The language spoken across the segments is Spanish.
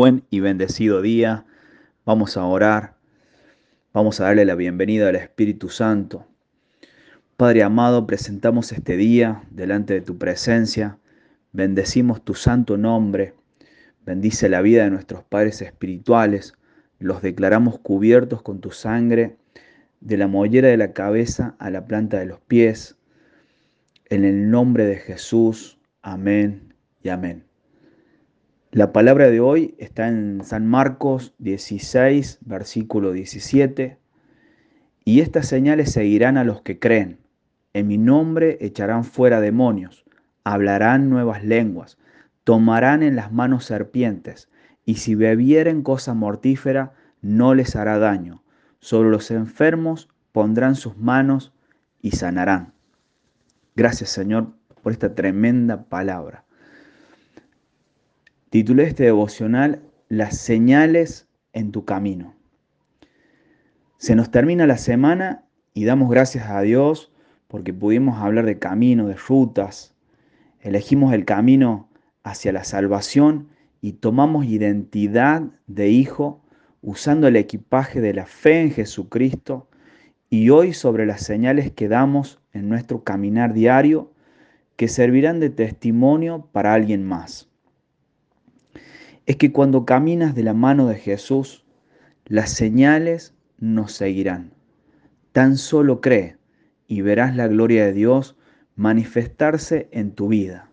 Buen y bendecido día. Vamos a orar. Vamos a darle la bienvenida al Espíritu Santo. Padre amado, presentamos este día delante de tu presencia. Bendecimos tu santo nombre. Bendice la vida de nuestros padres espirituales. Los declaramos cubiertos con tu sangre, de la mollera de la cabeza a la planta de los pies. En el nombre de Jesús. Amén y amén. La palabra de hoy está en San Marcos 16, versículo 17. Y estas señales seguirán a los que creen. En mi nombre echarán fuera demonios, hablarán nuevas lenguas, tomarán en las manos serpientes, y si bebieren cosa mortífera, no les hará daño. Sobre los enfermos pondrán sus manos y sanarán. Gracias Señor por esta tremenda palabra. Titulé este devocional Las señales en tu camino. Se nos termina la semana y damos gracias a Dios porque pudimos hablar de camino, de rutas. Elegimos el camino hacia la salvación y tomamos identidad de hijo usando el equipaje de la fe en Jesucristo y hoy sobre las señales que damos en nuestro caminar diario que servirán de testimonio para alguien más es que cuando caminas de la mano de Jesús, las señales nos seguirán. Tan solo cree y verás la gloria de Dios manifestarse en tu vida.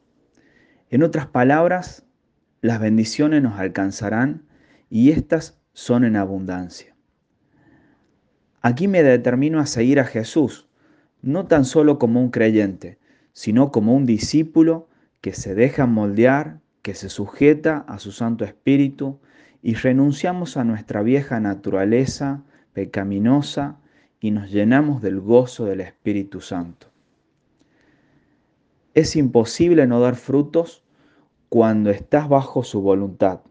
En otras palabras, las bendiciones nos alcanzarán y estas son en abundancia. Aquí me determino a seguir a Jesús, no tan solo como un creyente, sino como un discípulo que se deja moldear que se sujeta a su Santo Espíritu y renunciamos a nuestra vieja naturaleza pecaminosa y nos llenamos del gozo del Espíritu Santo. Es imposible no dar frutos cuando estás bajo su voluntad,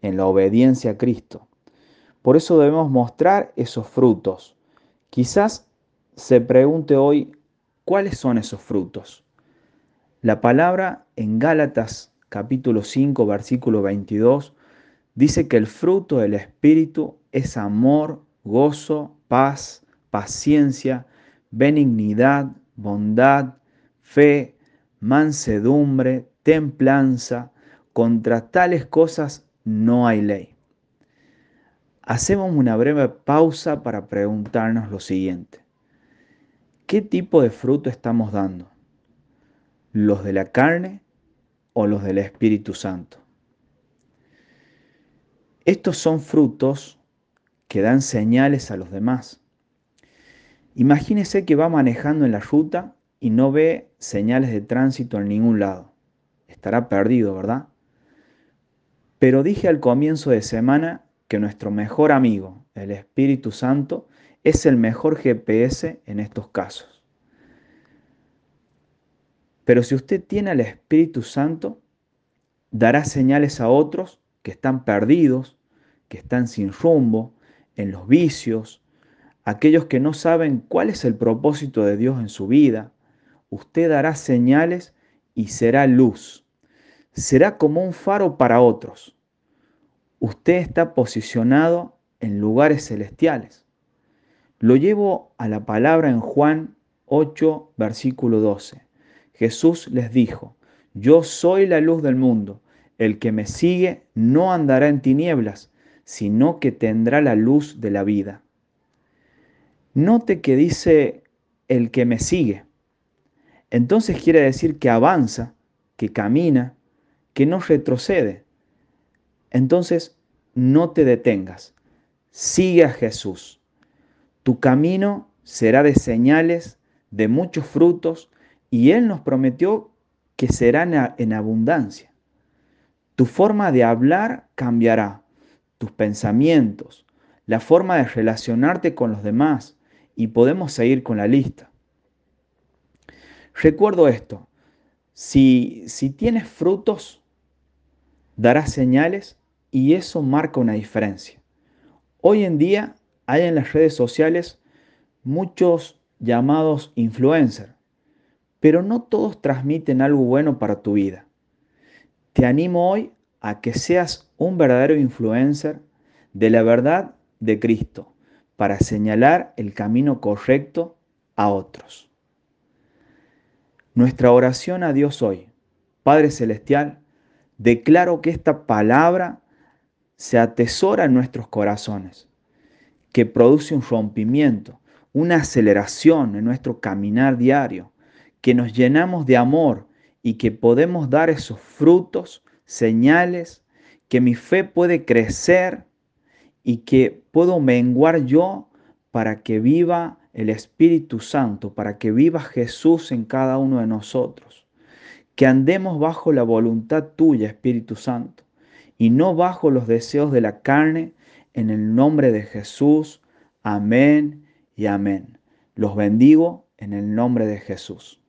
en la obediencia a Cristo. Por eso debemos mostrar esos frutos. Quizás se pregunte hoy, ¿cuáles son esos frutos? La palabra en Gálatas capítulo 5, versículo 22, dice que el fruto del Espíritu es amor, gozo, paz, paciencia, benignidad, bondad, fe, mansedumbre, templanza. Contra tales cosas no hay ley. Hacemos una breve pausa para preguntarnos lo siguiente. ¿Qué tipo de fruto estamos dando? ¿Los de la carne o los del Espíritu Santo. Estos son frutos que dan señales a los demás. Imagínese que va manejando en la ruta y no ve señales de tránsito en ningún lado. Estará perdido, ¿verdad? Pero dije al comienzo de semana que nuestro mejor amigo, el Espíritu Santo, es el mejor GPS en estos casos. Pero si usted tiene al Espíritu Santo, dará señales a otros que están perdidos, que están sin rumbo, en los vicios, aquellos que no saben cuál es el propósito de Dios en su vida. Usted dará señales y será luz. Será como un faro para otros. Usted está posicionado en lugares celestiales. Lo llevo a la palabra en Juan 8, versículo 12. Jesús les dijo, yo soy la luz del mundo, el que me sigue no andará en tinieblas, sino que tendrá la luz de la vida. Note que dice el que me sigue. Entonces quiere decir que avanza, que camina, que no retrocede. Entonces no te detengas, sigue a Jesús. Tu camino será de señales, de muchos frutos, y Él nos prometió que será en abundancia. Tu forma de hablar cambiará, tus pensamientos, la forma de relacionarte con los demás y podemos seguir con la lista. Recuerdo esto, si, si tienes frutos, darás señales y eso marca una diferencia. Hoy en día hay en las redes sociales muchos llamados influencers pero no todos transmiten algo bueno para tu vida. Te animo hoy a que seas un verdadero influencer de la verdad de Cristo para señalar el camino correcto a otros. Nuestra oración a Dios hoy, Padre Celestial, declaro que esta palabra se atesora en nuestros corazones, que produce un rompimiento, una aceleración en nuestro caminar diario, que nos llenamos de amor y que podemos dar esos frutos, señales, que mi fe puede crecer y que puedo menguar yo para que viva el Espíritu Santo, para que viva Jesús en cada uno de nosotros. Que andemos bajo la voluntad tuya, Espíritu Santo, y no bajo los deseos de la carne, en el nombre de Jesús. Amén y amén. Los bendigo en el nombre de Jesús.